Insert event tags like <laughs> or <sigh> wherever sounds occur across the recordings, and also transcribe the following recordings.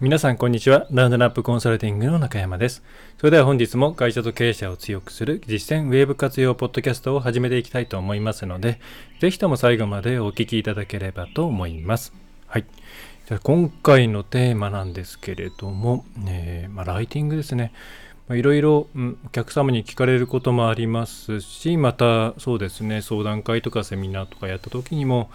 皆さんこんにちは。ラウンドナップコンサルティングの中山です。それでは本日も会社と経営者を強くする実践ウェーブ活用ポッドキャストを始めていきたいと思いますので、ぜひとも最後までお聞きいただければと思います。はい。じゃあ今回のテーマなんですけれども、えー、まあ、ライティングですね。いろいろお客様に聞かれることもありますし、またそうですね、相談会とかセミナーとかやった時にも、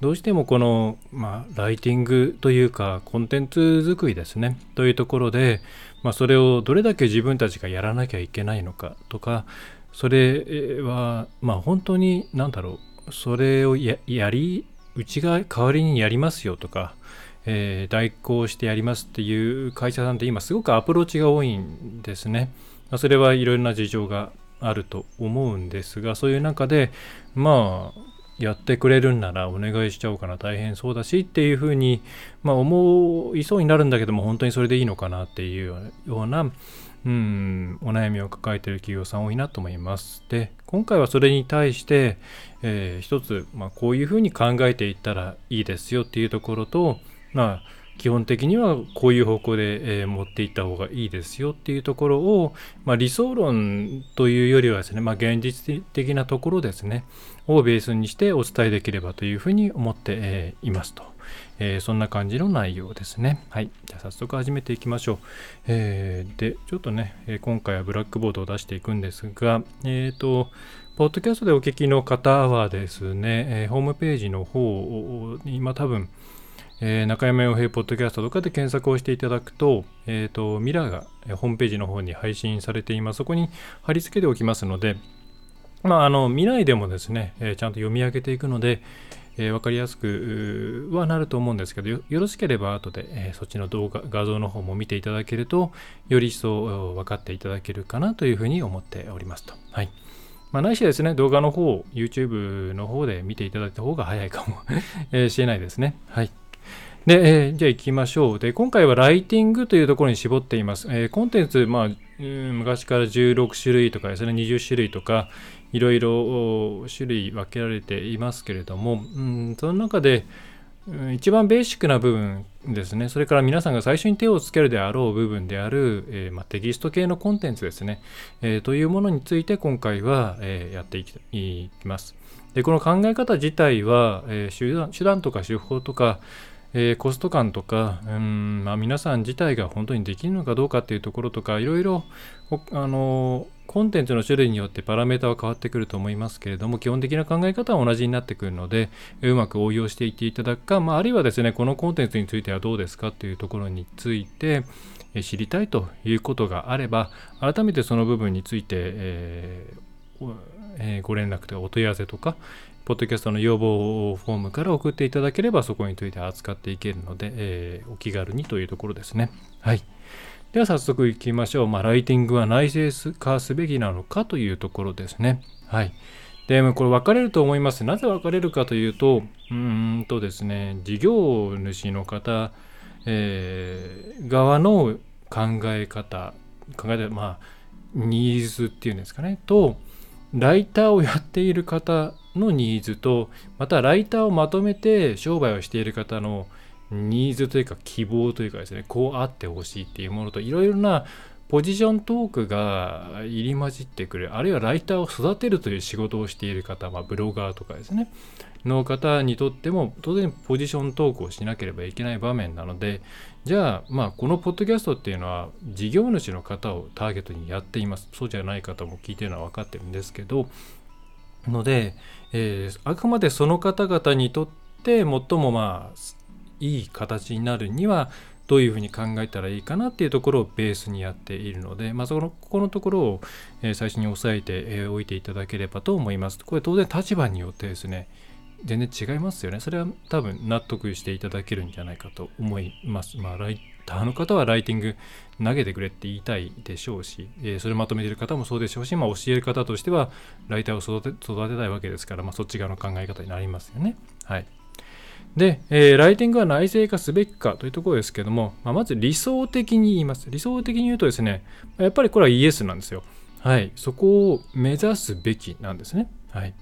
どうしてもこの、まあ、ライティングというかコンテンツ作りですねというところで、まあ、それをどれだけ自分たちがやらなきゃいけないのかとかそれは、まあ、本当に何だろうそれをやりうちが代わりにやりますよとか、えー、代行してやりますっていう会社さんって今すごくアプローチが多いんですね。まあ、それはいろいろな事情があると思うんですがそういう中でまあやってくれるんならお願いしちゃおうかな大変そうだしっていうふうに、まあ、思いそうになるんだけども本当にそれでいいのかなっていうような、うん、お悩みを抱えている企業さん多いなと思います。で今回はそれに対して、えー、一つ、まあ、こういうふうに考えていったらいいですよっていうところと、まあ、基本的にはこういう方向で、えー、持っていった方がいいですよっていうところを、まあ、理想論というよりはですね、まあ、現実的なところですねをベースにしてお伝えできればというふうに思って、いますと、えー、そんな感じの内容ですね。はい。じゃあ早速始めていきましょう、えでちょっとねえ今回はブラックボードを出していくんですがえっ、とポッドキャストでお聞きの方はですね、えホームページの方に今多分えー、中山洋平ポッドキャストとかで検索をしていただくと、えっ、ー、と、ミラーがホームページの方に配信されています。そこに貼り付けておきますので、まあ、あの、見ないでもですね、えー、ちゃんと読み上げていくので、えー、分かりやすくはなると思うんですけどよ、ろしければ後で、えー、そっちの動画、画像の方も見ていただけると、より一層分かっていただけるかなというふうに思っておりますと。はい。まあ、ないしですね、動画の方、YouTube の方で見ていただいた方が早いかも <laughs> しれないですね。はい。で、えー、じゃあ行きましょう。で、今回はライティングというところに絞っています。えー、コンテンツ、まあ、昔から16種類とかですね、20種類とか、いろいろ種類分けられていますけれども、うん、その中で、一番ベーシックな部分ですね、それから皆さんが最初に手をつけるであろう部分である、えー、ま、テキスト系のコンテンツですね、えー、というものについて今回は、えー、やっていきます。でこの考え方自体は、え手段手段とか手法とか、え、コスト感とか、うんまあ、皆さん自体が本当にできるのかどうかっていうところとかいろいろあのコンテンツの種類によってパラメータは変わってくると思いますけれども基本的な考え方は同じになってくるのでうまく応用していっていただくか、まあ、あるいはですねこのコンテンツについてはどうですかっていうところについて知りたいということがあれば改めてその部分について、えーえー、ご連絡とかお問い合わせとか、ポッドキャストの要望フォームから送っていただければそこについて扱っていけるので、えー、お気軽にというところですね。はい。では早速いきましょう。まあ、ライティングは内製化すべきなのかというところですね。はい。で、これ分かれると思います。なぜ分かれるかというと、うんとですね、事業主の方、えー、側の考え方、考え方、まあ、ニーズっていうんですかね、と、ライターをやっている方のニーズとまたライターをまとめて商売をしている方のニーズというか希望というかですねこうあってほしいっていうものといろいろなポジショントークが入り混じってくるあるいはライターを育てるという仕事をしている方、まあ、ブロガーとかですねの方にとっても当然ポジショントークをしなければいけない場面なのでじゃあまあこのポッドキャストっていうのは事業主の方をターゲットにやっています。そうじゃない方も聞いてるのは分かってるんですけどので、えー、あくまでその方々にとって最もまあいい形になるにはどういうふうに考えたらいいかなっていうところをベースにやっているので、まあ、そのここのところを、え、最初に押さえてえおいていただければと思います。これ当然立場によってですね全然違いますよね。それは多分納得していただけるんじゃないかと思います。まあ、ライターの方はライティング投げてくれって言いたいでしょうし、え、それまとめてる方もそうでしょうし、まあ、教える方としてはライターを育て育てたいわけですから、まあ、そっち側の考え方になりますよね。はい。で、えー、ライティングは内製化すべきかというところですけども、まあ、まず理想的に言います。理想的に言うとですね、やっぱりこれはイエスなんですよ。はい。そこを目指すべきなんですね。はい。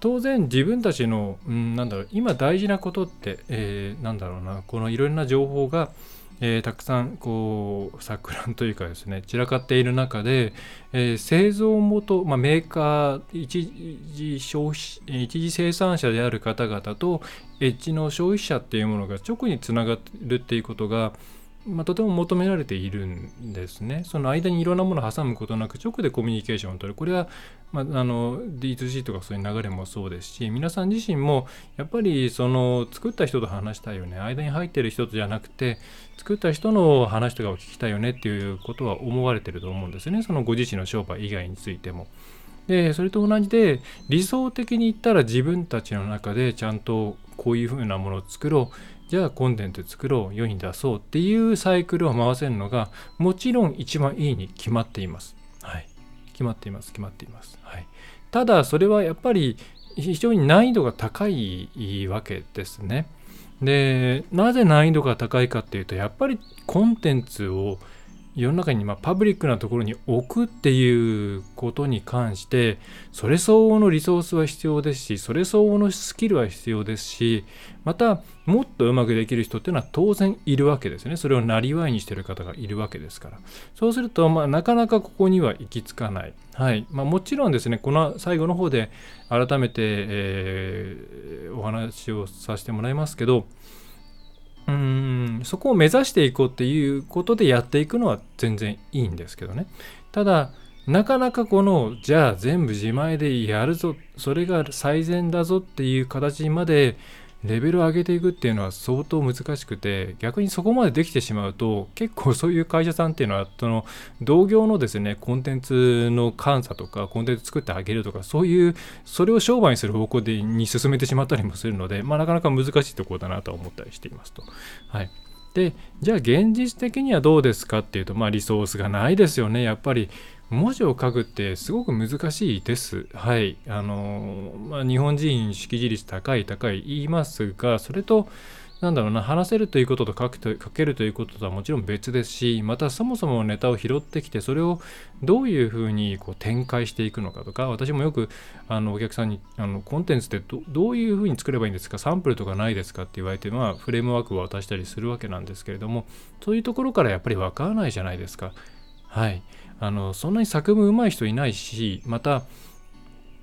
当然自分たちの、うん、なんだろう今大事なことって、えー、なんだろうなこのいろんな情報がえー、たくさんこう錯乱というかですね散らかっている中で、えー、製造元、まあ、メーカー一次消費一次生産者である方々とエッジの消費者っていうものが直につながるっていうことが、まあ、とても求められているんですね。その間にいろんなものを挟むことなく直でコミュニケーションを取る。これは、まあ、あの D2C とかそういう流れもそうですし皆さん自身もやっぱりその作った人と話したいよね間に入ってる人とじゃなくて作った人の話とかを聞きたいよねっていうことは思われてると思うんですね。そのご自身の商売以外についても。でそれと同じで理想的に言ったら自分たちの中でちゃんとこういうふうなものを作ろうじゃあコンテンツ作ろう世に出そうっていうサイクルを回せるのがもちろん一番いいに決まっています。はい。決まっています。決まっています。はい。ただそれはやっぱり非常に難易度が高いわけですね。で、なぜ難易度が高いかっていうとやっぱりコンテンツを世の中にまパブリックなところに置くっていうことに関してそれ相応のリソースは必要ですしそれ相応のスキルは必要ですしまたもっとうまくできる人っていうのは当然いるわけですね。それをなりわいにしてる方がいるわけですから。そうするとまあなかなかここには行き着かない。はい。まあ、もちろんですねこの最後の方で改めて、え、お話をさせてもらいますけどうんそこを目指していこうっていうことでやっていくのは全然いいんですけどね。ただなかなかこのじゃあ全部自前でやるぞ。それが最善だぞっていう形までレベルを上げていくっていうのは相当難しくて逆にそこまでできてしまうと結構そういう会社さんっていうのはその同業のですねコンテンツの監査とかコンテンツ作ってあげるとかそういうそれを商売にする方向でに進めてしまったりもするので、まあ、なかなか難しいところだなと思ったりしていますと。はいでじゃあ現実的にはどうですかっていうとまあリソースがないですよねやっぱり文字を書くってすごく難しいです。はい。あの、まあ、日本人識字率高い高い言いますが、それと、なんだろうな、話せるということと書くと書けるということとはもちろん別ですし、またそもそもネタを拾ってきて、それをどういうふうにこう展開していくのかとか、私もよくあのお客さんにあのコンテンツってどういうふうに作ればいいんですか、サンプルとかないですかって言われて、まあ、フレームワークを渡したりするわけなんですけれども、そういうところからやっぱりわからないじゃないですか。はい。あのそんなに作文上手い人いないしまた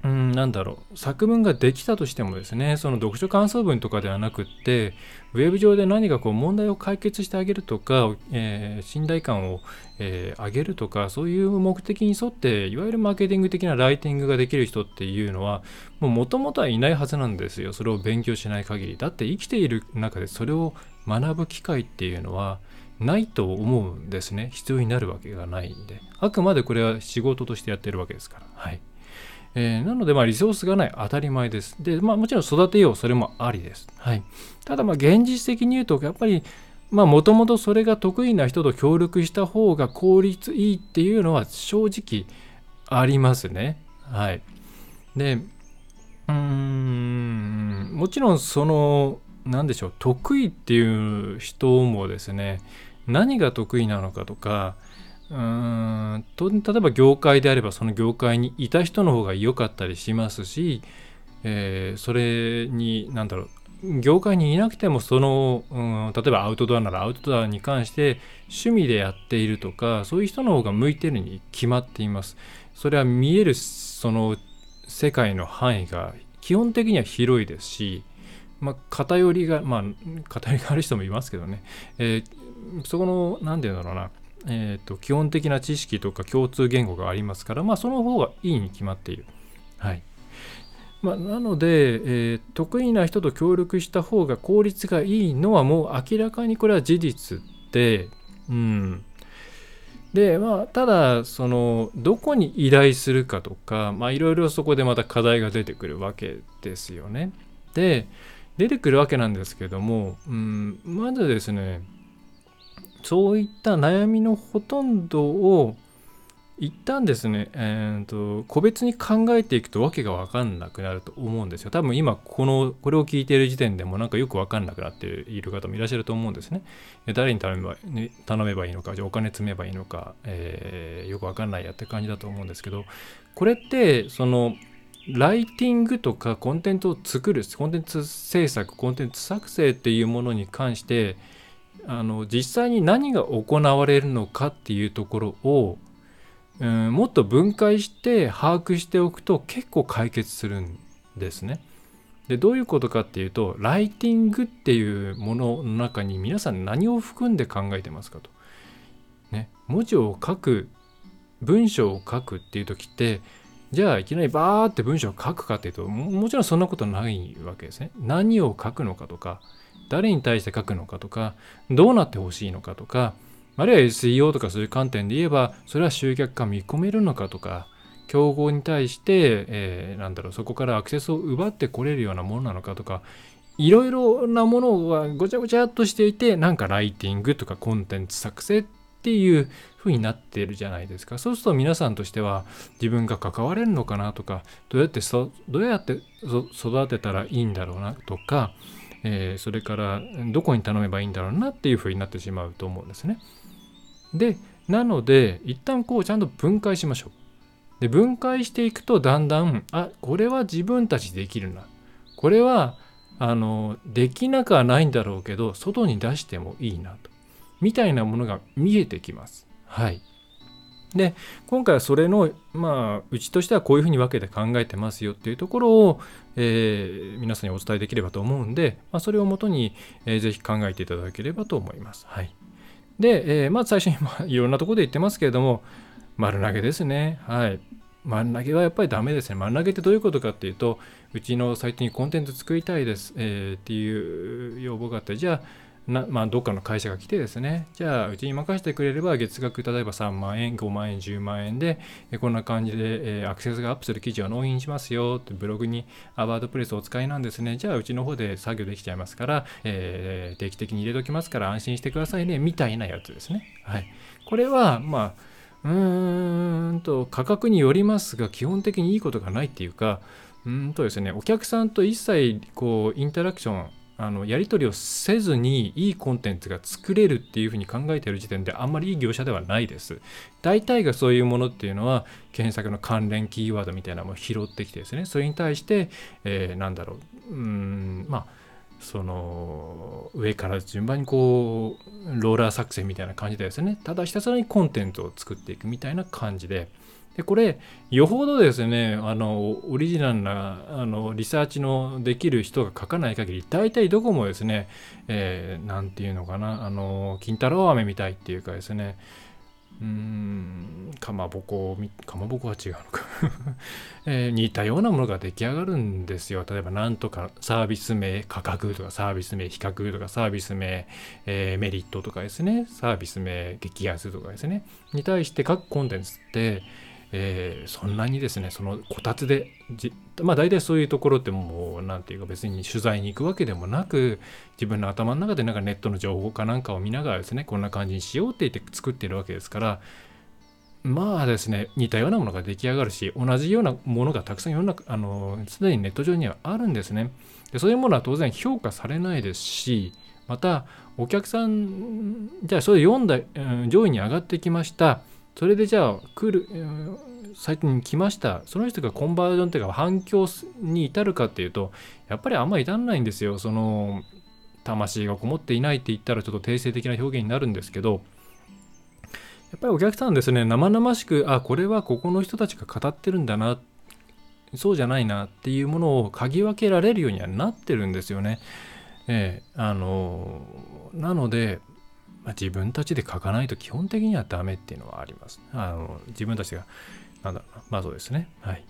うんなんだろう作文ができたとしてもですねその読書感想文とかではなくってウェブ上で何かこう問題を解決してあげるとか、えー、信頼感を、えー、上げるとかそういう目的に沿っていわゆるマーケティング的なライティングができる人っていうのはもともとはいないはずなんですよ。それを勉強しない限り。だって生きている中でそれを学ぶ機会っていうのはないと思うんですね。必要になるわけがないんで。あくまでこれは仕事としてやってるわけですから。はい。えー、なので、まあ、リソースがない当たり前です。で、まあ、もちろん育てよう、それもありです。はい。ただ、まあ、現実的に言うと、やっぱり、まあ、もともとそれが得意な人と協力した方が効率いいっていうのは正直ありますね。はい。で、うーん、もちろんその、何でしょう得意っていう人もですね何が得意なのかとかうーんと例えば業界であればその業界にいた人の方が良かったりしますし、えー、それに何だろう業界にいなくてもその、うん、例えばアウトドアならアウトドアに関して趣味でやっているとかそういう人の方が向いてるに決まっています。それは見えるその世界の範囲が基本的には広いですしまあ、偏りが、まあ、偏りがある人もいますけどね、えー、そこの、何て言うんだろうな、えーと、基本的な知識とか共通言語がありますから、まあ、その方がいいに決まっている。はいまあ、なので、えー、得意な人と協力した方が効率がいいのはもう明らかにこれは事実で、うん。で、まあ、ただ、その、どこに依頼するかとか、まあ、いろいろそこでまた課題が出てくるわけですよね。で、出てくるわけなんですけども、うん、まずですねそういった悩みのほとんどを一旦ですね、えーと、個別に考えていくとわけが分かんなくなると思うんですよ。多分今このこれを聞いている時点でもなんかよく分かんなくなっている方もいらっしゃると思うんですね。誰に頼めば頼めばいいのか、じゃお金積めばいいのか、えー、よく分かんないやって感じだと思うんですけど、これってそのライティングとかコンテンツを作るコンテンツ制作コンテンツ作成っていうものに関してあの実際に何が行われるのかっていうところを、うん、もっと分解して把握しておくと結構解決するんですね。でどういうことかっていうとライティングっていうものの中に皆さん何を含んで考えてますかと。ね、文字を書く文章を書くっていう時ってじゃあいきなりバーって文章を書くかっていうともちろんそんなことないわけですね。何を書くのかとか誰に対して書くのかとかどうなってほしいのかとかあるいは SEO とかそういう観点で言えばそれは集客が見込めるのかとか競合に対して、えー、なんだろうそこからアクセスを奪ってこれるようなものなのかとかいろいろなものがごちゃごちゃっとしていてなんかライティングとかコンテンツ作成っていう風になってるじゃないですか。そうすると皆さんとしては自分が関われるのかなとかどうやってどうやって育てたらいいんだろうなとか、えー、それからどこに頼めばいいんだろうなっていう風になってしまうと思うんですね。でなので一旦こうちゃんと分解しましょう。で分解していくとだんだんあこれは自分たちできるなこれはあのできなくはないんだろうけど外に出してもいいなとみたいなものが見えてきます。はい。で今回はそれのまあうちとしてはこういうふうに分けて考えてますよっていうところを、えー、皆さんにお伝えできればと思うんで、まあ、それをもとに、えー、ぜひ考えていただければと思います。はい、で、えー、まず最初に、まあ、いろんなところで言ってますけれども丸投げですね。はい。丸投げはやっぱりダメですね。丸投げってどういうことかっていうと、うちのサイトにコンテンツ作りたいです、えー、っていう要望があって、じゃあ、なまあ、どっかの会社が来てですね、じゃあ、うちに任せてくれれば、月額例えば3万円、5万円、10万円で、えこんな感じで、えアクセスがアップする記事を納品しますよって、ブログにアワードプレスをお使いなんですね。じゃあ、うちの方で作業できちゃいますから、えー、定期的に入れときますから安心してくださいね、みたいなやつですね。はい。これは、まあ、うーんと、価格によりますが、基本的にいいことがないっていうか、うんとですね、お客さんと一切こうインタラクションあのやり取りをせずにいいコンテンツが作れるっていうふうに考えている時点であんまりいい業者ではないです。大体がそういうものっていうのは検索の関連キーワードみたいなのを拾ってきてですねそれに対して、えー、なんだろううんまあその上から順番にこうローラー作戦みたいな感じでですねただひたすらにコンテンツを作っていくみたいな感じで。でこれよほどですねあのオリジナルなあのリサーチのできる人が書かない限り大体どこもですね何、えー、て言うのかなあの金太郎飴みたいっていうかですねうーんかまぼこかまぼこは違うのか。<laughs> えー、似たようなものが出来上がるんですよ。例えばなんとかサービス名価格とかサービス名比較とかサービス名、えー、メリットとかですねサービス名激安とかですねに対して各コンテンツってえー、そんなにですねそのこたつでまあ大体そういうところってもう何て言うか別に取材に行くわけでもなく自分の頭の中でなんかネットの情報かなんかを見ながらですねこんな感じにしようって言って作ってるわけですからまあですね似たようなものが出来上がるし同じようなものがたくさん世の中あのすでにネット上にはあるんですね。でそういうものは当然評価されないですしまたお客さんじゃあそれ読んだ、うん、上位に上がってきました。それでじゃあ来る、サイトに来ましたその人がコンバージョンというか反響に至るかっていうとやっぱりあんまり至らないんですよその魂がこもっていないって言ったらちょっと定性的な表現になるんですけどやっぱりお客さんですね生々しくあこれはここの人たちが語ってるんだなそうじゃないなっていうものを嗅ぎ分けられるようにはなってるんですよね。ええあのなのでまあ、自分たちで書かないと基本的にはダメっていうのはあります。あの自分たちが、なんだろうな、まあそうですね。はい。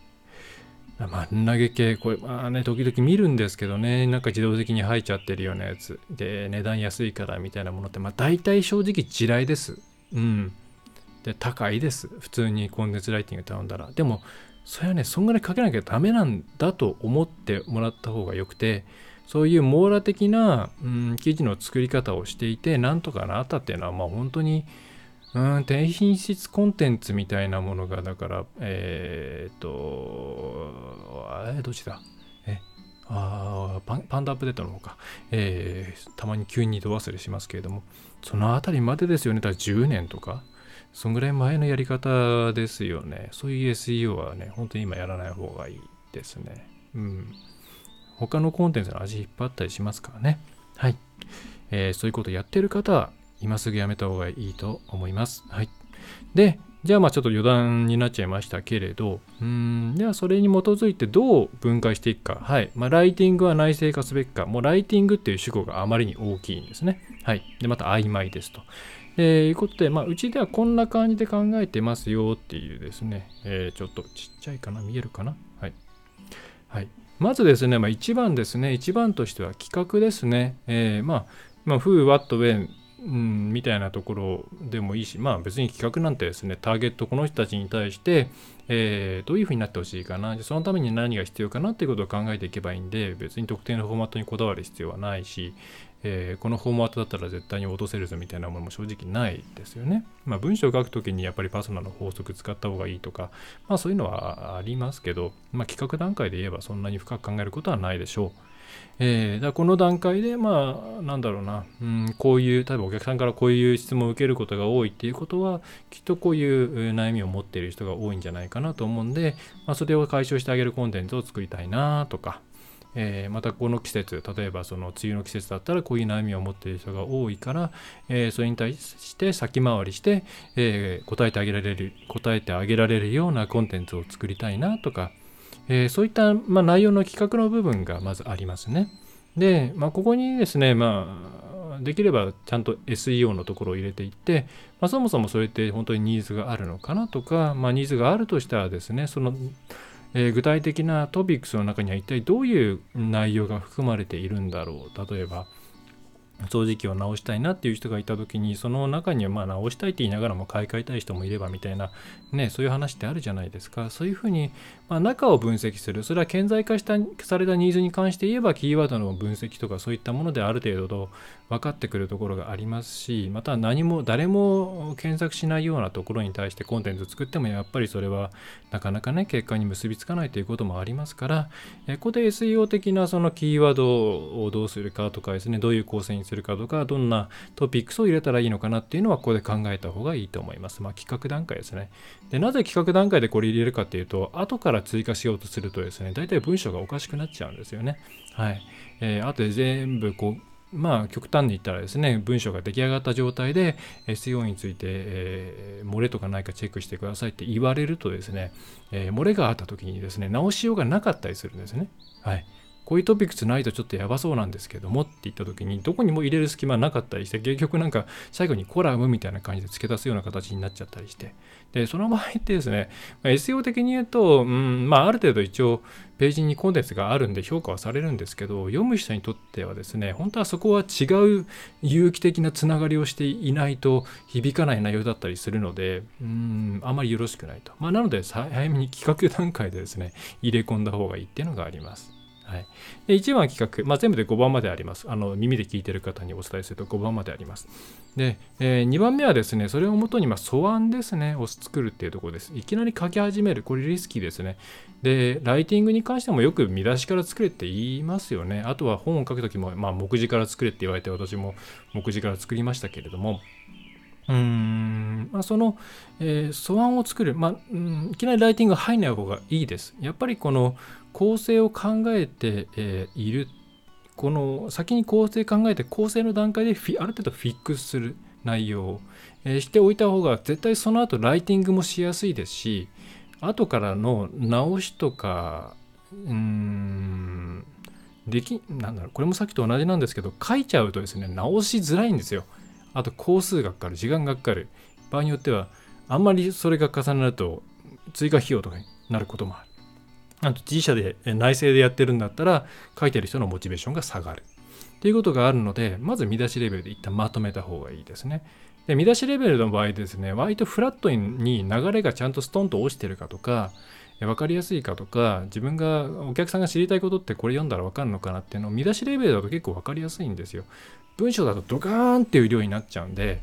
真ん投げ系、これ、まあね、時々見るんですけどね、なんか自動的に入っちゃってるようなやつ。で、値段安いからみたいなものって、まあ大体正直地雷です。うん。で、高いです。普通にコンテンツライティング頼んだら。でも、それはね、そんぐらいかけなきゃダメなんだと思ってもらった方がよくて、そういう網羅的な、うん、記事の作り方をしていてなんとかなったっていうのはまあ本当にうん低品質コンテンツみたいなものがだからえー、っとあれどっちだ？えあパンパンダアップデートの方か、えー、たまに急に度忘れしますけれども。そのあたりまでですよね。だから10年とか。そんぐらい前のやり方ですよね。そういう SEO はね本当に今やらない方がいいですね。うん。他のコンテンツの味引っ張ったりしますからね。はい。えー、そういうことやってる方は、今すぐやめた方がいいと思います。はい。で、じゃあまあちょっと余談になっちゃいましたけれど、うん、ではそれに基づいてどう分解していくか。はい。まあ、ライティングは内製化すべきか。もうライティングっていう主語があまりに大きいんですね。はい。で、また曖昧ですと。えー、いうことで、まあ、うちではこんな感じで考えてますよっていうですね、えー、ちょっとちっちゃいかな見えるかなはい。はい。まずですね、まあ、一番ですね、一番としては企画ですね。えー、まあ、まあ、Who, What, When うん、みたいなところでもいいし、まあ別に企画なんてですね、ターゲットこの人たちに対して、えー、どういうふうになってほしいかな、そのために何が必要かなっていうことを考えていけばいいんで、別に特定のフォーマットにこだわる必要はないし、えー、このフォーマットだったら絶対に落とせるぞみたいなものも正直ないですよね。まあ文章を書くときにやっぱりパソナの法則使った方がいいとか、まあそういうのはありますけど、まあ企画段階で言えばそんなに深く考えることはないでしょう。えー、だこの段階で、まあ、なんだろうな、うん、こういう、例えばお客さんからこういう質問を受けることが多いっていうことは、きっとこういう悩みを持っている人が多いんじゃないかなと思うんで、まあ、それを解消してあげるコンテンツを作りたいなとか、えー、またこの季節、例えばその梅雨の季節だったらこういう悩みを持っている人が多いから、えー、それに対して先回りして、えー、答えてあげられる、答えてあげられるようなコンテンツを作りたいなとか、え、そういった、まあ、内容の企画の部分がまずありますね。で、まあ、ここにですね、まあ、できればちゃんと SEO のところを入れていって、まあ、そもそもそれって本当にニーズがあるのかなとか、まあ、ニーズがあるとしたらですね、その、えー、具体的なトピックスの中には一体どういう内容が含まれているんだろう。例えば、掃除機を直したいなっていう人がいた時にその中にはまあ直したいって言いながらも買い替えたい人もいればみたいなねそういう話ってあるじゃないですかそういうふうに、まあ、中を分析するそれは顕在化したされたニーズに関して言えばキーワードの分析とかそういったものである程度分かってくるところがありますしまた何も誰も検索しないようなところに対してコンテンツを作ってもやっぱりそれはなかなかね結果に結びつかないということもありますからここで SEO 的なそのキーワードをどうするかとかですねどういう構成にするかとかどんなトピックスを入れたらいいのかなっていうのはここで考えた方がいいと思います。まあ、企画段階ですね。でなぜ企画段階でこれ入れるかっていうと後から追加しようとするとですね大体文章がおかしくなっちゃうんですよね。はい。えー、後で全部こうまあ極端に言ったらですね文章が出来上がった状態で SEO について、えー、漏れとかないかチェックしてくださいって言われるとですね、えー、漏れがあった時にですね直しようがなかったりするんですね。はい。こういうトピックスないとちょっとやばそうなんですけどもって言った時にどこにも入れる隙間なかったりして結局なんか最後にコラムみたいな感じで付け出すような形になっちゃったりして。でその場合ってですね、<laughs> ま SEO 的に言うと、うんまあ、ある程度一応ページにコンテンツがあるんで評価はされるんですけど読む人にとってはですね本当はそこは違う有機的なつながりをしていないと響かない内容だったりするのでうんあまりよろしくないと、まあ、なので早めに企画段階でですね入れ込んだ方がいいっていうのがあります。はい、で1番企画、まあ、全部で5番まであります。あの耳で聞いてる方にお伝えすると5番まであります。で、えー、2番目はですね、それをもとに、まあ、素案ですね、を作るっていうところです。いきなり書き始める、これリスキーですね。で、ライティングに関してもよく見出しから作れって言いますよね。あとは本を書くときも、まあ、目次から作れって言われて、私も目次から作りましたけれども、うんまあ、その、えー、素案を作る、まあ、うん、いきなりライティングが入んない方がいいです。やっぱりこの構成を考えて、え、いる。この先に構成考えて構成の段階である程度フィックスする内容を、え、しておいた方が絶対その後ライティングもしやすいですし後からの直しとかうんできなんだろうこれもさっきと同じなんですけど書いちゃうとですね直しづらいんですよ。あと工数がかかる、時間がかかる。場合によっては、あんまりそれが重なると追加費用とかになることもある。あと自社で内製でやってるんだったら、書いてる人のモチベーションが下がる。っていうことがあるので、まず見出しレベルで一旦まとめた方がいいですね。で見出しレベルの場合ですね、割とフラットに流れがちゃんとストンと落ちてるかとか、分かりやすいかとか、自分が、お客さんが知りたいことってこれ読んだら分かるのかなっていうのを見出しレベルだと結構分かりやすいんですよ。文章だとドカーンっていう量になっちゃうんで、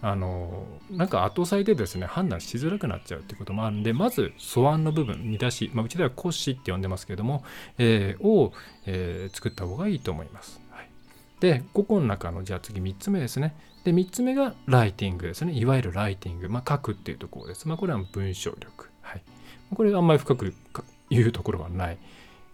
あのなんか後押でですね判断しづらくなっちゃうっていうこともあるんでまず素案の部分見出し、まあ、うちでは骨子って呼んでますけれども、えー、を、えー、作った方がいいと思います、はい、で5個の中のじゃあ次3つ目ですね。で3つ目がライティングですね。いわゆるライティング、まあ、書くっていうところです、まあ、これは文章力、はい、これあんまり深くいうところはない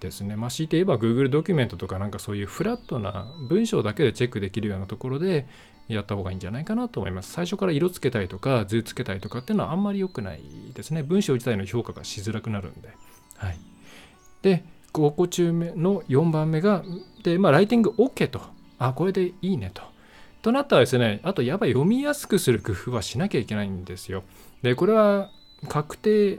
ですね。まあ、強いて言えば Google ドキュメントとかなんかそういうフラットな文章だけでチェックできるようなところでやった方がいいんじゃないかなと思います。最初から色つけたりとか図つけたりとかっていうのはあんまり良くないですね。文章自体の評価がしづらくなるんで。はい。で、5個中目の4番目が、で、まあ、ライティング OK と。あ、これでいいねと。となったらですね、あとやっぱり読みやすくする工夫はしなきゃいけないんですよ。で、これは確定、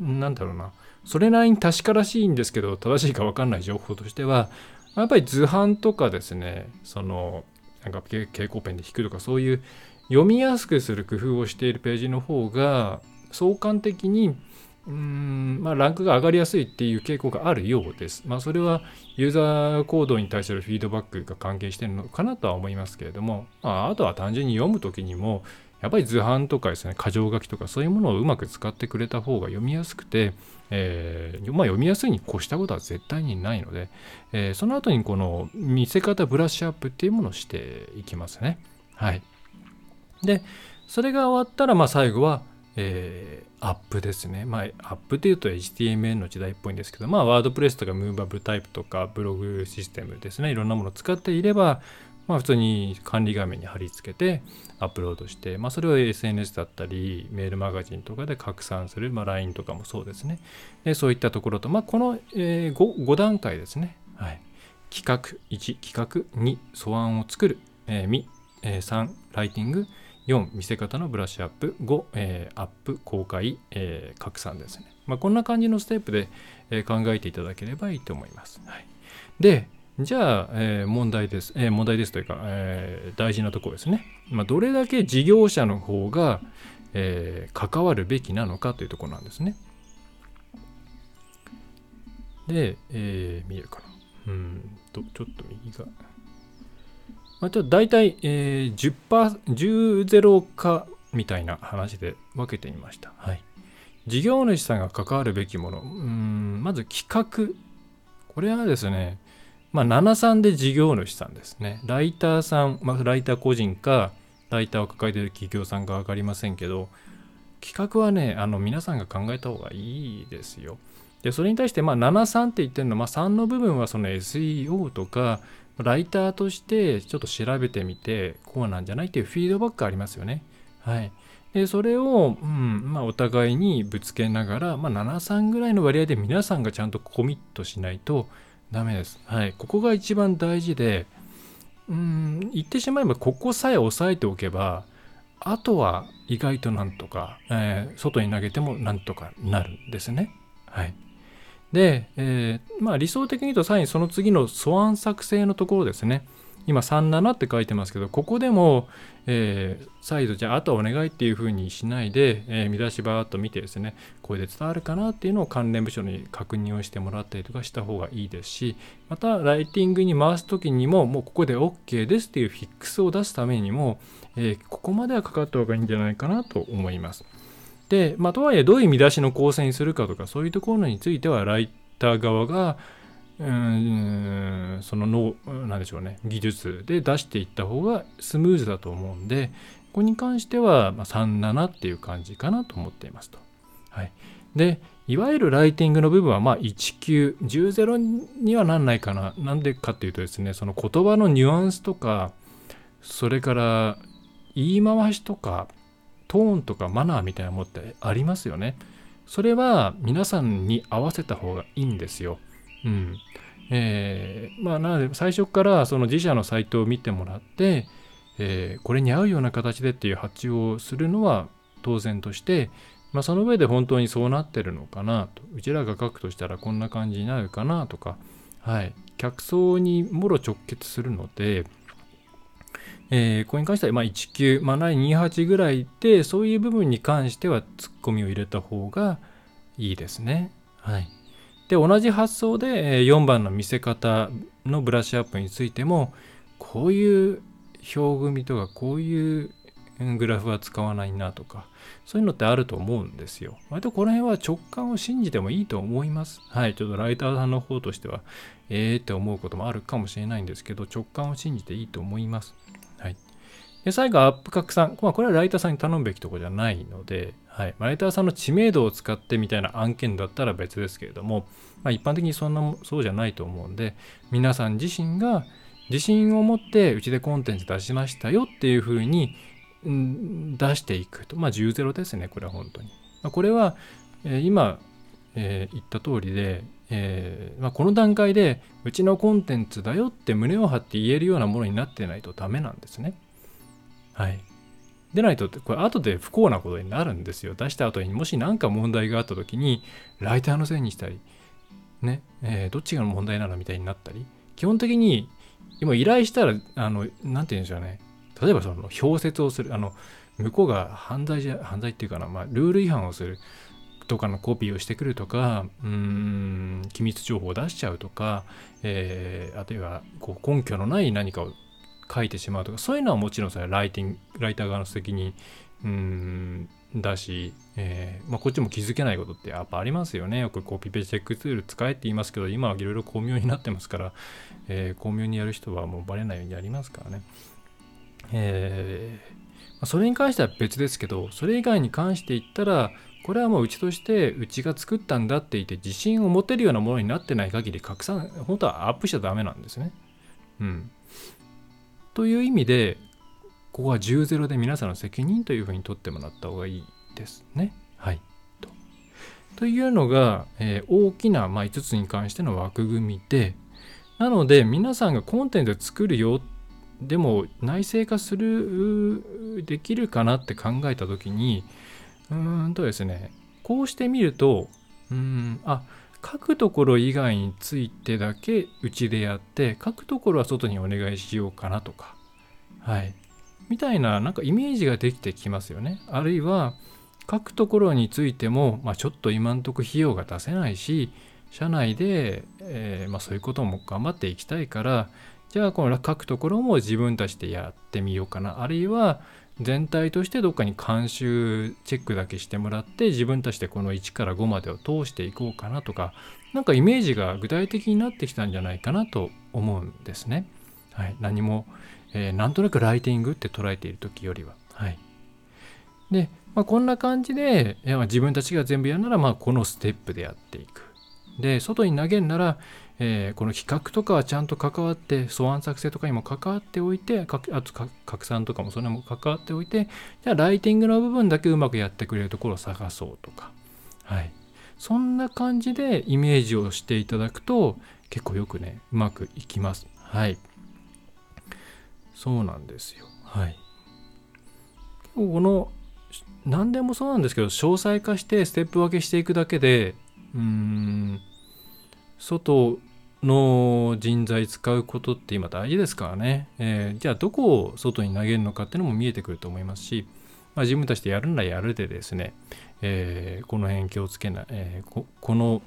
なんだろうな。それなりに確からしいんですけど、正しいか分かんない情報としては、やっぱり図版とかですね、その、なんか蛍光ペンで引くとか、そういう読みやすくする工夫をしているページの方が、相関的にうーんまあ、ランクが上がりやすいっていう傾向があるようです。まあ、それはユーザー行動に対するフィードバックが関係してるのかなとは思いますけれども、まあ、あとは単純に読むときにも、やっぱり図版とかですね、箇条書きとかそういうものをうまく使ってくれた方が読みやすくて、えー、まあ、読みやすいに越したことは絶対にないので、えー、その後にこの見せ方ブラッシュアップっていうものをしていきますね。はい。で、それが終わったら、まあ、最後は、えー、アップですね。まあ、アップというと HTML の時代っぽいんですけど、まあ、ワードプレスとかムーバブタイプとかブログシステムですね。いろんなものを使っていれば、まあ、普通に管理画面に貼り付けてアップロードして、まあ、それを SNS だったり、メールマガジンとかで拡散する、まあ、LINE とかもそうですね。でそういったところと、まあ、この、え、5, 5段階ですね。はい。企画1、企画2、素案を作る、えー、えー、3、ライティング、4見せ方のブラッシュアップ。5、えー、アップ公開、えー、拡散ですね、まあ、こんな感じのステップで、え、考えていただければいいと思います、はい、でじゃあ、えー、問題です、えー、問題ですというか、えー、大事なところですね、まあ、どれだけ事業者の方が、え、関わるべきなのかというところなんですねで、え、見えるかなうんとちょっと右がまあ、ちょっと大体、えー、10%、10ゼロ化みたいな話で分けてみました。はい。事業主さんが関わるべきもの。うん、まず企画。これはですね、まあ、73で事業主さんですね。ライターさん、まあ、ライター個人か、ライターを抱えている企業さんか分かりませんけど、企画はね、あの皆さんが考えた方がいいですよ。で、それに対して、ま、73って言ってるのは、まあ、3の部分はその SEO とか、ライターとしてちょっと調べてみて、こうなんじゃないっていうフィードバックありますよね。はい。で、それを、うん、まあ、お互いにぶつけながら、まあ、7、3ぐらいの割合で皆さんがちゃんとコミットしないとダメです。はい。ここが一番大事で、うん、言ってしまえば、ここさえ押さえておけば、あとは意外となんとか、えー、外に投げてもなんとかなるんですね。はい。で、えー、まあ、理想的に言うとさらにその次の素案作成のところですね。今37って書いてますけど、ここでも、えー、再度じゃああとはお願いっていうふうにしないで、えー、見出しばーっと見てですね、これで伝わるかなっていうのを関連部署に確認をしてもらったりとかした方がいいですし、またライティングに回す時にも、もうここで OK ですっていうフィックスを出すためにも、えー、ここまではかかった方がいいんじゃないかなと思います。で、まあ、とはいえどういう見出しの構成にするかとかそういうところについてはライター側がその脳なんでしょうね技術で出していった方がスムーズだと思うんでここに関しては、まあ、37っていう感じかなと思っていますと。はい、でいわゆるライティングの部分はまあ1級10ゼロにはなんないかな。なんでかっていうとですねその言葉のニュアンスとかそれから言い回しとかトーンとかマナーみたいなものってありますよね。それは皆さんに合わせた方がいいんですよ。えー、まあなので最初からその自社のサイトを見てもらって、えー、これに合うような形でっていう発注をするのは当然として、まあ、その上で本当にそうなってるのかなとうちらが書くとしたらこんな感じになるかなとか、はい、客層にもろ直結するので、えー、これに関しては、ま、1級、まあ、28ぐらいで、そういう部分に関してはツッコミを入れた方がいいですね。はい。で、同じ発想で4番の見せ方のブラッシュアップについても、こういう表組とか、こういうグラフは使わないなとか、そういうのってあると思うんですよ。割とこの辺は直感を信じてもいいと思います。はい。ちょっとライターさんの方としては、ええー、って思うこともあるかもしれないんですけど、直感を信じていいと思います。はい。で最後、アップ拡散。まあ、これはライターさんに頼むべきとこじゃないので、はい、ライターさんの知名度を使ってみたいな案件だったら別ですけれども、まあ、一般的にそんなそうじゃないと思うんで皆さん自身が自信を持ってうちでコンテンツ出しましたよっていうふうに、出していくと。まあ10ゼロですねこれは本当に、まあ、これは、えー、今、えー、言った通りで、えーまあ、この段階でうちのコンテンツだよって胸を張って言えるようなものになってないとダメなんですね。はい。でないと、これ後で不幸なことになるんですよ。出した後にもし何か問題があった時に、ライターのせいにしたり、ね、えー、どっちが問題なのみたいになったり、基本的に、今依頼したら、あの、なんて言うんでしょうね。例えばその、表説をする、あの、向こうが犯罪じゃ、犯罪っていうかな、まあ、ルール違反をするとかのコピーをしてくるとか、うーん、機密情報を出しちゃうとか、えー、あるいはこう根拠のない何かを書いてしまうとかそういうのはもちろんそれはライティングライター側の責任うんだし、えーまあ、こっちも気づけないことってやっぱありますよね。よくこうピペチェックツール使えって言いますけど今はいろいろ巧妙になってますから、えー、巧妙にやる人はもうバレないようにやりますからね。えー、それに関しては別ですけどそれ以外に関して言ったらこれはもううちとしてうちが作ったんだって言って自信を持てるようなものになってない限り拡散本当はアップしちゃダメなんですね。うん。という意味でここは10ゼロで皆さんの責任というふうに取ってもらった方がいいですね。はい。とというのが、えー、大きな、まあ、5つに関しての枠組みでなので皆さんがコンテンツを作るよでも内製化するできるかなって考えた時にうーんとですねこうしてみるとうんあ書くところ以外についてだけうちでやって書くところは外にお願いしようかなとか。はい。みたいななんかイメージができてきますよね。あるいは書くところについても、まあ、ちょっと今んとこ費用が出せないし社内で、えー、まあ、そういうことも頑張っていきたいからじゃあこの書くところも自分たちでやってみようかな。あるいは全体としてどっかに監修チェックだけしてもらって自分たちでこの1から5までを通していこうかなとか何かイメージが具体的になってきたんじゃないかなと思うんですね。はい、何も、えー、なんとなくライティングって捉えている時よりは。はい、で、まあ、こんな感じで、いや自分たちが全部やるならまあこのステップでやっていく。で外に投げるなら、えー、この企画とかはちゃんと関わって素案作成とかにも関わっておいてあと拡散とかもそれも関わっておいてじゃあライティングの部分だけうまくやってくれるところを探そうとか。はい。そんな感じでイメージをしていただくと結構よくねうまくいきます。はい。そうなんですよ。はい。この何でもそうなんですけど詳細化してステップ分けしていくだけでうーん外の人材使うことって今大事ですからね、えー、じゃあどこを外に投げるのかっていうのも見えてくると思いますし、まあ、自分たちでやるならやるでですね、えー、この辺気をつけない、えー、ここの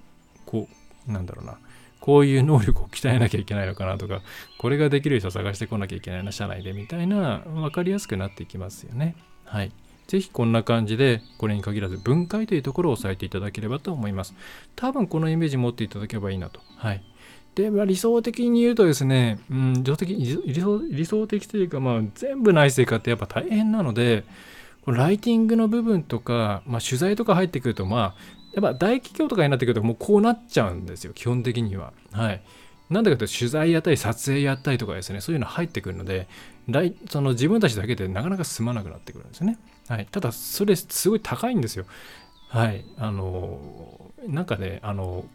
こうなんだろうなこういう能力を鍛えなきゃいけないのかなとかこれができる人を探してこなきゃいけないな社内でみたいな分かりやすくなっていきますよねはい。ぜひこんな感じで、これに限らず分解というところを押さえていただければと思います。多分このイメージ持っていただければいいなと。はい。で、まあ、理想的に言うとですね、うん、理想的理想理想的というか、まあ、全部内製化ってやっぱ大変なので、ライティングの部分とか、まあ、取材とか入ってくると、まあ、やっぱ大企業とかになってくると、もうこうなっちゃうんですよ、基本的には。はい。なんだかというと取材やったり撮影やったりとかですねそういうの入ってくるのでその自分たちだけでなかなか進まなくなってくるんですね、はい、ただそれすごい高いんですよはいあのなんかねあの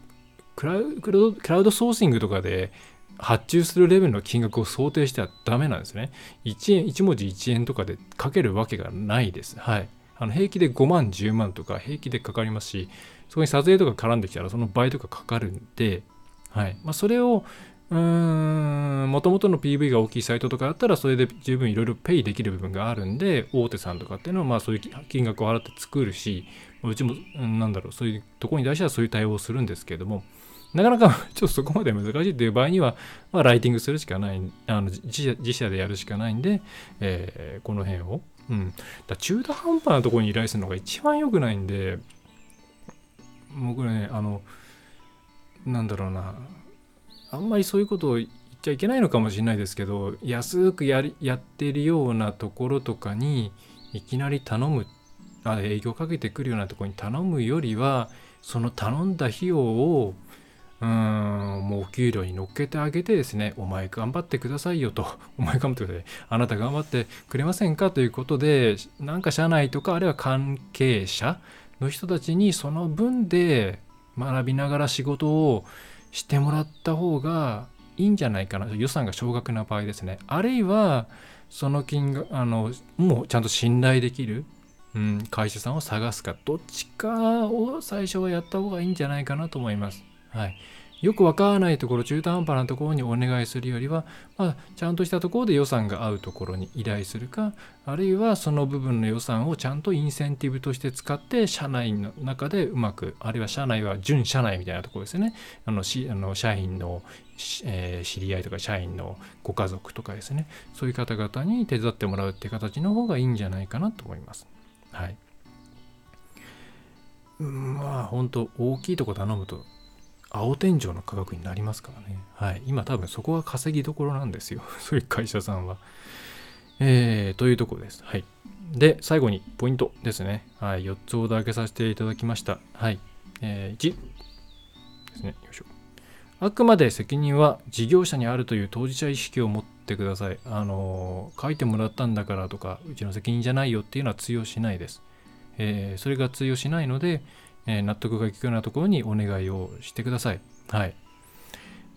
クラウドクラウドソーシングとかで発注するレベルの金額を想定してはダメなんですね。1円1文字1円とかでかけるわけがないです。はい。あの平気で5万10万とか平気でかかりますしそこに撮影とか絡んできたらその倍とかかかるんではい。まあ、それをうーん、もともとの PV が大きいサイトとかだったら、それで十分いろいろペイできる部分があるんで、大手さんとかっていうのは、まあそういう金額を払って作るし、うちも、なんだろう、そういうところに対してはそういう対応をするんですけれども、なかなか <laughs> ちょっとそこまで難しいっていう場合には、まあ、ライティングするしかない、あの自社自社でやるしかないんで、えー、この辺を、うん。だ中途半端なところに依頼するのが一番良くないんで、僕ね、あの、なんだろうなあんまりそういうことを言っちゃいけないのかもしれないですけど安くやりやってるようなところとかにいきなり頼むあ営業かけてくるようなところに頼むよりはその頼んだ費用をうんもうお給料に乗っけてあげてですねお前頑張ってくださいよと。<laughs> お前頑張ってください。あなた頑張ってくれませんかということでなんか社内とかあるいは関係者の人たちにその分で学びながら仕事をしてもらった方がいいんじゃないかな。予算が少額な場合ですね。あるいはその金額あのもうちゃんと信頼できる、うん、会社さんを探すかどっちかを最初はやった方がいいんじゃないかなと思います。はい、よくわからないところ中途半端なところにお願いするよりは、まあ、ちゃんとしたところで予算が合うところに依頼するかあるいはその部分の予算をちゃんとインセンティブとして使って社内の中でうまくあるいは社内は準社内みたいなところですねあのしあの社員の、えー、知り合いとか社員のご家族とかですねそういう方々に手伝ってもらうっていう形の方がいいんじゃないかなと思います。はい。まあ本当大きいとこ頼むと青天井の価格になりますからね。はい。今多分そこが稼ぎどころなんですよ。<laughs> そういう会社さんは。えー、というところです。はい。で、最後にポイントですね。はい。4つオーダー開けさせていただきました。はい。えー、1ですね。よいしょ。あくまで責任は事業者にあるという当事者意識を持ってください。あのー、書いてもらったんだからとか、うちの責任じゃないよっていうのは通用しないです。えー、それが通用しないので、え納得がいくようなところにお願いをしてください。はい。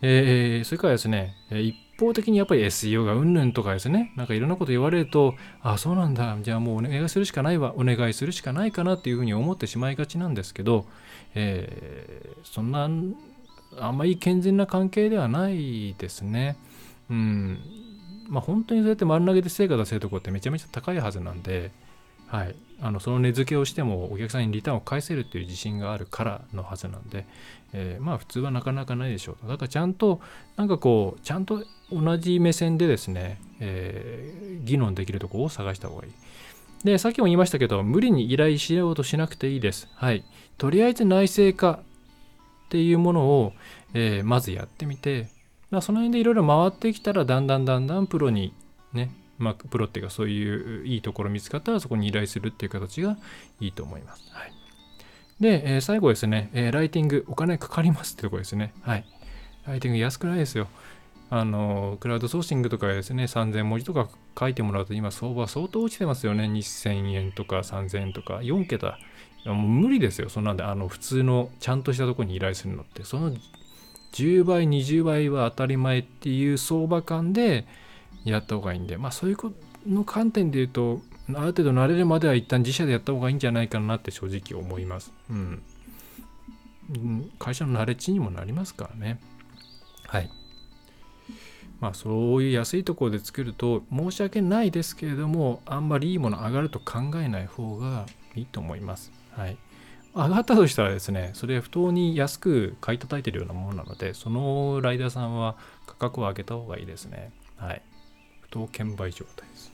えー、それからですね、一方的にやっぱり SEO がうんぬんとかですね、なんかいろんなこと言われると、あ、そうなんだ、じゃあもうお願いするしかないわ、お願いするしかないかなっていうふうに思ってしまいがちなんですけど、えー、そんな、あんまり健全な関係ではないですね。うん。まあ本当にそうやって丸投げで成果出せるところってめちゃめちゃ高いはずなんで、はい、あのその値付けをしてもお客さんにリターンを返せるっていう自信があるからのはずなんで、えー、まあ普通はなかなかないでしょう。だからちゃんとなんかこうちゃんと同じ目線でですね、えー、議論できるところを探した方がいい。でさっきも言いましたけど無理に依頼しようとしなくていいです。はい。とりあえず内製化っていうものを、えー、まずやってみて、まあ、その辺でいろいろ回ってきたらだんだんだんだんプロにねまあ、プロっていうかそういういいところ見つかったらそこに依頼するっていう形がいいと思います。はい、で、えー、最後ですね、えー、ライティングお金かかりますってとこですね。はい。ライティング安くないですよ。あの、クラウドソーシングとかですね、3000文字とか書いてもらうと今相場相当落ちてますよね。2000円とか3000円とか4桁。もう無理ですよ。そんなんで、あの、普通のちゃんとしたとこに依頼するのって。その10倍、20倍は当たり前っていう相場感で、やった方がいいんで、まあそういうことの観点で言うと、ある程度慣れるまでは一旦自社でやった方がいいんじゃないかなって正直思います。うん。会社の慣れ地にもなりますからね。はい。まあそういう安いところで作ると申し訳ないですけれども、あんまりいいもの上がると考えない方がいいと思います。はい。上がったとしたらですね、それ不当に安く買い叩いてるようなものなので、そのライダーさんは価格を上げた方がいいですね。はい。不当券売状態です。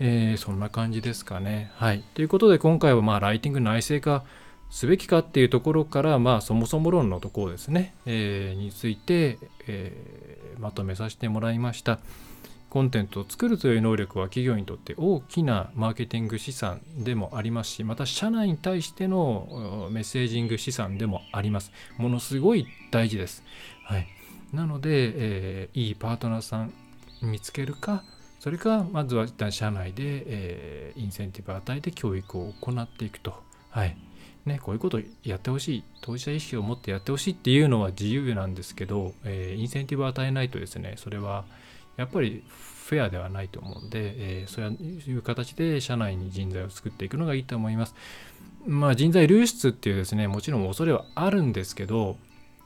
えー、そんな感じですかね。はい。ということで今回はまあライティング内製化すべきかっていうところからまあそもそも論のところですね、えー、について、えー、まとめさせてもらいました。コンテンツを作るという能力は企業にとって大きなマーケティング資産でもありますし、また社内に対してのメッセージング資産でもあります。ものすごい大事です。はい。なので、えー、いいパートナーさん、見つけるかそれかまずは一旦社内で、えー、インセンティブを与えて教育を行っていくと。はいね、こういうことやってほしい当事者意識を持ってやってほしいっていうのは自由なんですけど、えー、インセンティブを与えないとですねそれはやっぱりフェアではないと思うんで、えー、そういう形で社内に人材を作っていくのがいいと思います。まあ人材流出っていうですねもちろん恐れはあるんですけど、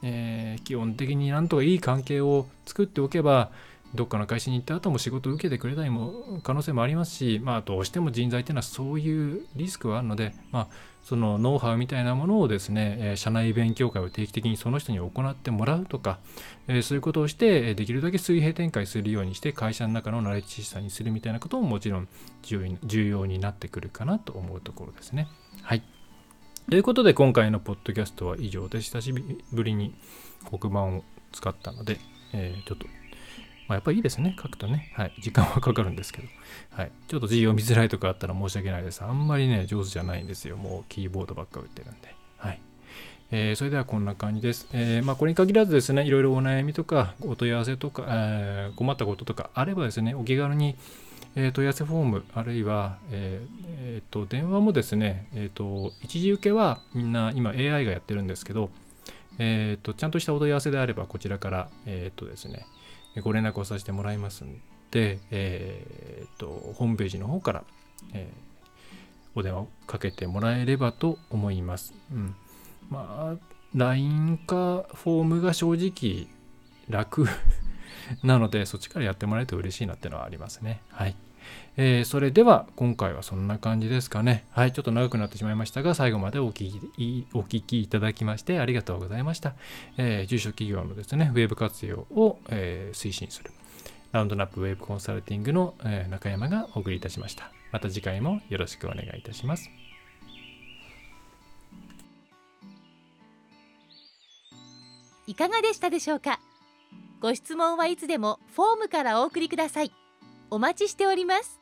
えー、基本的になんとかいい関係を作っておけばどっかの会社に行った後も仕事を受けてくれたりも可能性もありますし、まあ、どうしても人材っていうのはそういうリスクはあるので、まあ、そのノウハウみたいなものをですね、え社内勉強会を定期的にその人に行ってもらうとか、えそういうことをして、できるだけ水平展開するようにして、会社の中のナレッジ資産にするみたいなことももちろん重要になってくるかなと思うところですね。はい。ということで、今回のポッドキャストは以上で。久しぶりに黒板を使ったので、えー、ちょっとまあ、やっぱりいいですね、書くとね。はい。時間はかかるんですけど。はい。ちょっと字読みづらいとかあったら申し訳ないです。あんまりね、上手じゃないんですよ。もうキーボードばっか打ってるんで。はい。えー、それではこんな感じです。えー、まあ、これに限らずですね、いろいろお悩みとか、お問い合わせとか、えー、困ったこととかあればですね、お気軽に、え問い合わせフォーム、あるいは、ええー、と電話もですね、えーと、一時受けはみんな今 AI がやってるんですけど、えーと、ちゃんとしたお問い合わせであればこちらから、えーとですね、ご連絡をさせてもらいますんで、えー、とホームページの方から、えー、お電話をかけてもらえればと思います。うんまあ、LINE かフォームが正直楽 <laughs> なので、そっちからやってもらえると嬉しいなってのはありますね。はい。えー、それでは今回はそんな感じですかね。はい、ちょっと長くなってしまいましたが、最後までお聞きお聞きいただきましてありがとうございました。えー、中小企業のですね、ウェブ活用を、えー、推進する。ラウンドナップウェブコンサルティングの、え中山がお送りいたしました。また次回もよろしくお願いいたします。いかがでしたでしょうか？ご質問はいつでもフォームからお送りくださいお待ちしております。